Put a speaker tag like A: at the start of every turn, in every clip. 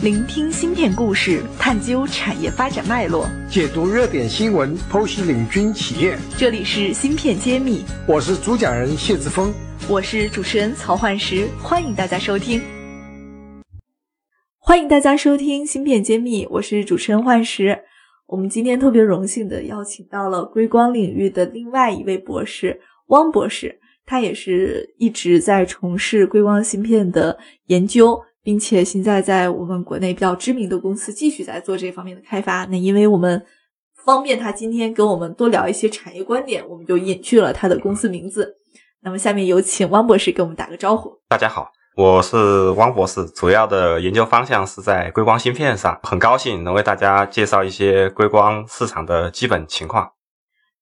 A: 聆听芯片故事，探究产业发展脉络，
B: 解读热点新闻，剖析领军企业。
A: 这里是芯片揭秘，
B: 我是主讲人谢志峰，
A: 我是主持人曹焕石，欢迎大家收听。欢迎大家收听芯片揭秘，我是主持人焕石。我们今天特别荣幸的邀请到了硅光领域的另外一位博士汪博士。他也是一直在从事硅光芯片的研究，并且现在在我们国内比较知名的公司继续在做这方面的开发。那因为我们方便他今天跟我们多聊一些产业观点，我们就隐去了他的公司名字。那么下面有请汪博士给我们打个招呼。
C: 大家好，我是汪博士，主要的研究方向是在硅光芯片上，很高兴能为大家介绍一些硅光市场的基本情况。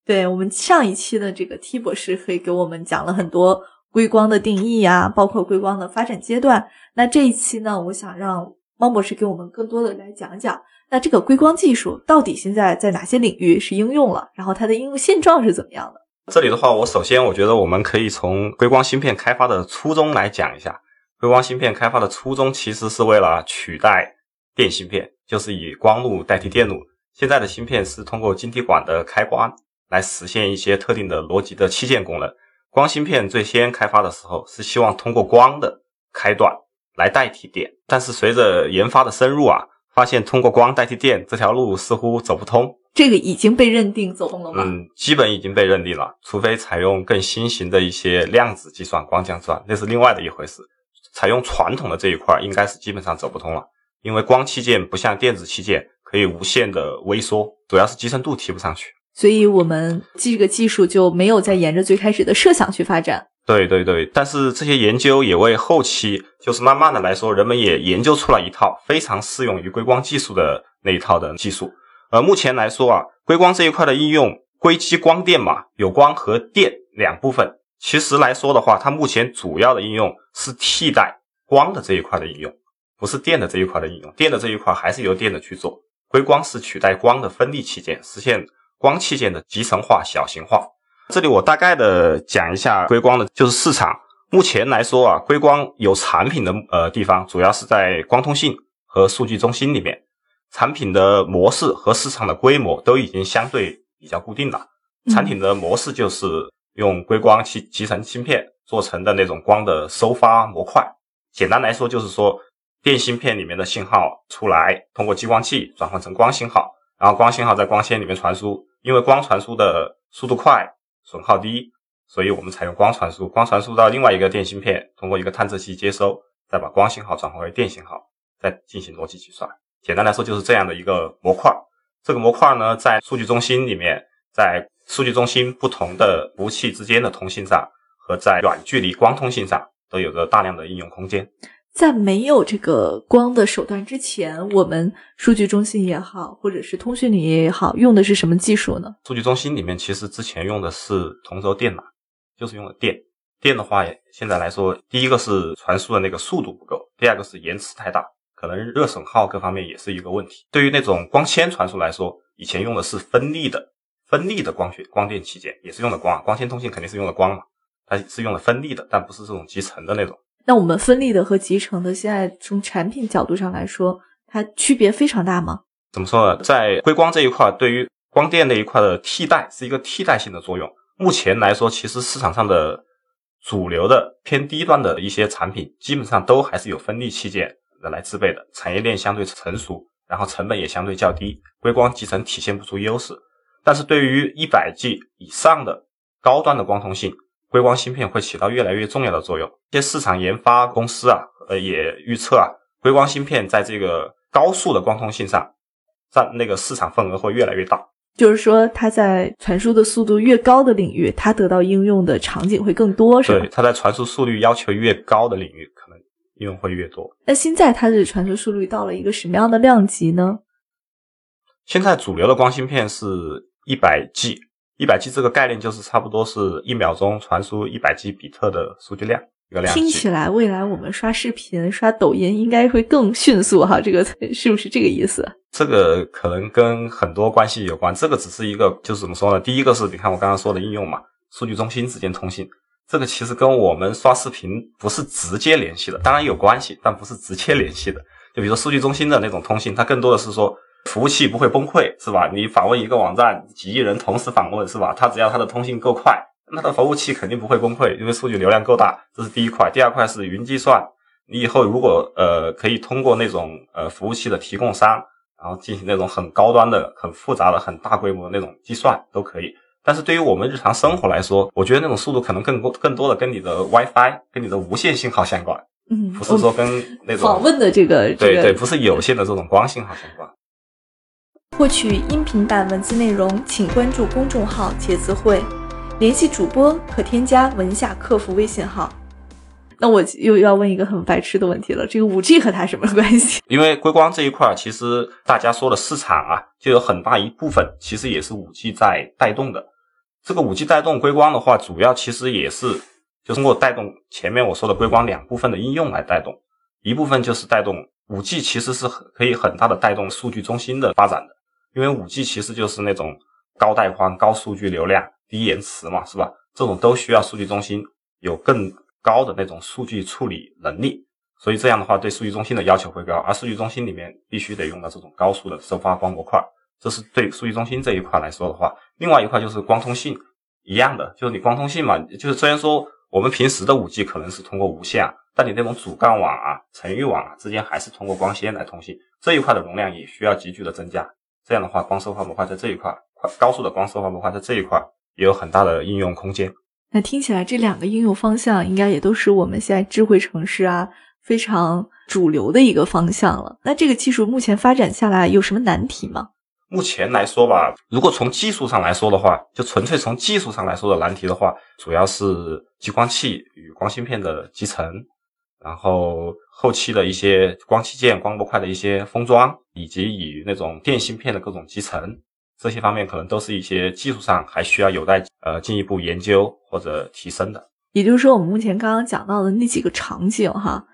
A: 对我们上一期的这个 T 博士可以给我们讲了很多硅光的定义呀，包括硅光的发展阶段。那这一期呢，我想让汪博士给我们更多的来讲讲，那这个硅光技术到底现在在哪些领域是应用了，然后它的应用现状是怎么样的？
C: 这里的话，我首先我觉得我们可以从硅光芯片开发的初衷来讲一下。硅光芯片开发的初衷其实是为了取代电芯片，就是以光路代替电路。现在的芯片是通过晶体管的开关。来实现一些特定的逻辑的器件功能。光芯片最先开发的时候是希望通过光的开断来代替电，但是随着研发的深入啊，发现通过光代替电这条路似乎走不通。
A: 这个已经被认定走通了吗？
C: 嗯，基本已经被认定了，除非采用更新型的一些量子计算、光降算，那是另外的一回事。采用传统的这一块，应该是基本上走不通了，因为光器件不像电子器件可以无限的微缩，主要是集成度提不上去。
A: 所以我们这个技术就没有再沿着最开始的设想去发展。
C: 对对对，但是这些研究也为后期，就是慢慢的来说，人们也研究出了一套非常适用于硅光技术的那一套的技术。而目前来说啊，硅光这一块的应用，硅基光电嘛，有光和电两部分。其实来说的话，它目前主要的应用是替代光的这一块的应用，不是电的这一块的应用。电的这一块还是由电的去做，硅光是取代光的分立器件，实现。光器件的集成化、小型化，这里我大概的讲一下硅光的，就是市场。目前来说啊，硅光有产品的呃地方，主要是在光通信和数据中心里面。产品的模式和市场的规模都已经相对比较固定了。产品的模式就是用硅光集集成芯片做成的那种光的收发模块。简单来说，就是说电芯片里面的信号出来，通过激光器转换成光信号。然后光信号在光纤里面传输，因为光传输的速度快，损耗低，所以我们采用光传输。光传输到另外一个电芯片，通过一个探测器接收，再把光信号转换为电信号，再进行逻辑计算。简单来说就是这样的一个模块。这个模块呢，在数据中心里面，在数据中心不同的服务器之间的通信上，和在远距离光通信上，都有着大量的应用空间。
A: 在没有这个光的手段之前，我们数据中心也好，或者是通讯领域也好，用的是什么技术呢？
C: 数据中心里面其实之前用的是同轴电缆，就是用的电。电的话，现在来说，第一个是传输的那个速度不够，第二个是延迟太大，可能热损耗各方面也是一个问题。对于那种光纤传输来说，以前用的是分立的分立的光学光电器件，也是用的光啊，光纤通信肯定是用的光嘛，它是用的分立的，但不是这种集成的那种。
A: 那我们分立的和集成的，现在从产品角度上来说，它区别非常大吗？
C: 怎么说呢？在硅光这一块，对于光电那一块的替代是一个替代性的作用。目前来说，其实市场上的主流的偏低端的一些产品，基本上都还是有分立器件的来制备的，产业链相对成熟，然后成本也相对较低，硅光集成体现不出优势。但是对于一百 G 以上的高端的光通信，硅光芯片会起到越来越重要的作用。一些市场研发公司啊，呃，也预测啊，硅光芯片在这个高速的光通信上占那个市场份额会越来越大。
A: 就是说，它在传输的速度越高的领域，它得到应用的场景会更多，是吧？
C: 对，它在传输速率要求越高的领域，可能应用会越多。
A: 那现在它的传输速率到了一个什么样的量级呢？
C: 现在主流的光芯片是一百 G。一百 G 这个概念就是差不多是一秒钟传输一百 G 比特的数据量一个量
A: 听起来未来我们刷视频、刷抖音应该会更迅速哈，这个 是不是这个意思？
C: 这个可能跟很多关系有关。这个只是一个，就是怎么说呢？第一个是你看我刚刚说的应用嘛，数据中心之间通信，这个其实跟我们刷视频不是直接联系的，当然有关系，但不是直接联系的。就比如说数据中心的那种通信，它更多的是说服务器不会崩溃，是吧？你访问一个网站，几亿人同时访问，是吧？它只要它的通信够快，那它的服务器肯定不会崩溃，因为数据流量够大。这是第一块。第二块是云计算，你以后如果呃可以通过那种呃服务器的提供商，然后进行那种很高端的、很复杂的、很大规模的那种计算都可以。但是对于我们日常生活来说，我觉得那种速度可能更多、更多的跟你的 WiFi、跟你的无线信号相关，
A: 嗯，
C: 不是说跟那种
A: 访问的这个
C: 对对，
A: 这个
C: 不是有线的这种光信号相关。
A: 获取音频版文字内容，请关注公众号“茄子会”，联系主播可添加文夏客服微信号。那我又要问一个很白痴的问题了，这个五 G 和它什么关系？
C: 因为硅光这一块，其实大家说的市场啊，就有很大一部分其实也是五 G 在带动的。这个五 G 带动硅光的话，主要其实也是就通过带动前面我说的硅光两部分的应用来带动，一部分就是带动五 G 其实是可以很大的带动数据中心的发展的，因为五 G 其实就是那种高带宽、高数据流量、低延迟嘛，是吧？这种都需要数据中心有更高的那种数据处理能力，所以这样的话对数据中心的要求会高，而数据中心里面必须得用到这种高速的收发光模块。这是对数据中心这一块来说的话，另外一块就是光通信一样的，就是你光通信嘛，就是虽然说我们平时的五 G 可能是通过无线啊，但你那种主干网啊、城域网啊之间还是通过光纤来通信，这一块的容量也需要急剧的增加。这样的话，光收发模块在这一块，快高速的光收发模块在这一块也有很大的应用空间。
A: 那听起来这两个应用方向应该也都是我们现在智慧城市啊非常主流的一个方向了。那这个技术目前发展下来有什么难题吗？
C: 目前来说吧，如果从技术上来说的话，就纯粹从技术上来说的难题的话，主要是激光器与光芯片的集成，然后后期的一些光器件、光模块的一些封装，以及与那种电芯片的各种集成，这些方面可能都是一些技术上还需要有待呃进一步研究或者提升的。
A: 也就是说，我们目前刚刚讲到的那几个场景哈，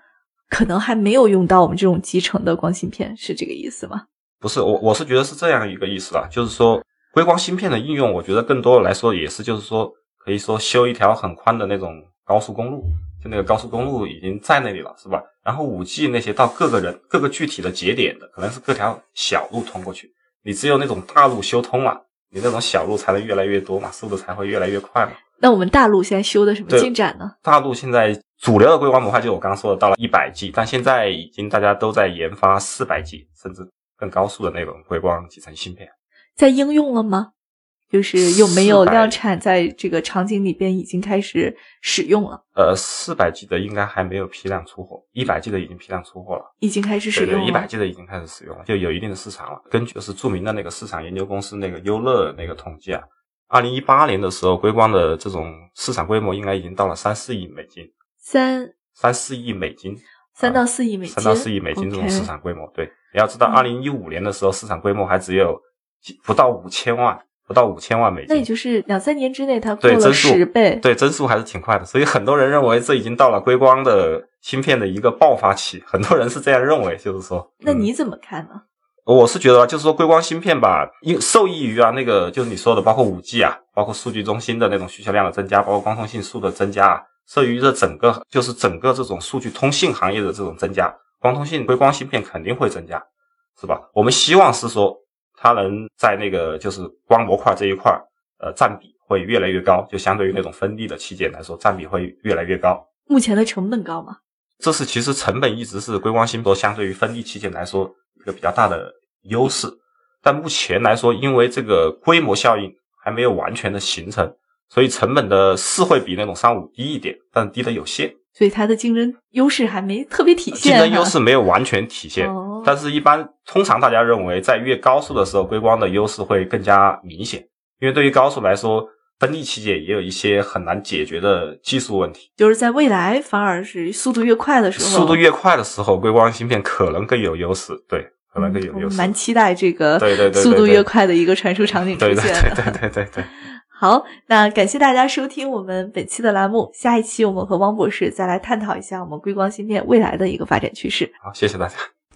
A: 可能还没有用到我们这种集成的光芯片，是这个意思吗？
C: 不是我，我是觉得是这样一个意思啊，就是说硅光芯片的应用，我觉得更多的来说也是就是说，可以说修一条很宽的那种高速公路，就那个高速公路已经在那里了，是吧？然后五 G 那些到各个人各个具体的节点的，可能是各条小路通过去，你只有那种大路修通了，你那种小路才能越来越多嘛，速度才会越来越快嘛。
A: 那我们大陆现在修的什么进展呢？
C: 大陆现在主流的硅光模块，就我刚刚说的，到了一百 G，但现在已经大家都在研发四百 G 甚至更高速的那种硅光集成芯片。
A: 在应用了吗？就是有没有量产在这个场景里边已经开始使用了，
C: 呃，四百 G 的应该还没有批量出货，一百 G 的已经批量出货了。
A: 已经开始使用了。
C: 对对，一百 G 的已经开始使用了，就有一定的市场了。根据就是著名的那个市场研究公司那个优乐那个统计啊，二零一八年的时候，硅光的这种市场规模应该已经到了三四亿美金，
A: 三
C: 三四亿美金，
A: 三到四亿美金，
C: 三到四亿美金这种市场规模。对，你要知道，
A: 嗯
C: 二零一五年的时候，市场规模还只有不到五千万，不到五千万美金。
A: 那也就是两三年之内它过了十倍。
C: 对，增速还是挺快的，所以很多人认为这已经到了硅光的芯片的一个爆发期，很多人是这样认为，就是说。嗯
A: 那你怎么看呢？
C: 我是觉得啊，就是说硅光芯片吧，因受益于啊那个就是你说的，包括五 G 啊，包括数据中心的那种需求量的增加，包括光通信数的增加啊，受益于这整个就是整个这种数据通信行业的这种增加，光通信硅光芯片肯定会增加，是吧？我们希望是说它能在那个就是光模块这一块儿，呃，占比会越来越高，就相对于那种分立的器件来说，占比会越来越高。
A: 目前的成本高吗？
C: 这是其实成本一直是硅光芯片相对于分立器件来说一个比较大的优势，但目前来说，因为这个规模效应还没有完全的形成，所以成本的是会比那种三五低一点，但低的有限，
A: 所以它的竞争优势还没特别体
C: 竞
A: 现竞。
C: 争优势没有完全体现。
A: 哦
C: 但是，一般通常大家认为，在越高速的时候，硅光的优势会更加明显，因为对于高速来说，分立器件也有一些很难解决的技术问题。
A: 就是在未来反而是速度越快的时候，
C: 速度越快的时候，硅光芯片可能更有优势，对，可能更有优势。
A: 蛮期待这个
C: 对对对对
A: 速度越快的一个传输场景出现。
C: 对对对对对对。
A: 好，那感谢大家收听我们本期的栏目，下一期我们和汪博士再来探讨一下我们硅光芯片未来的一个发展趋势。
C: 好，谢谢大家。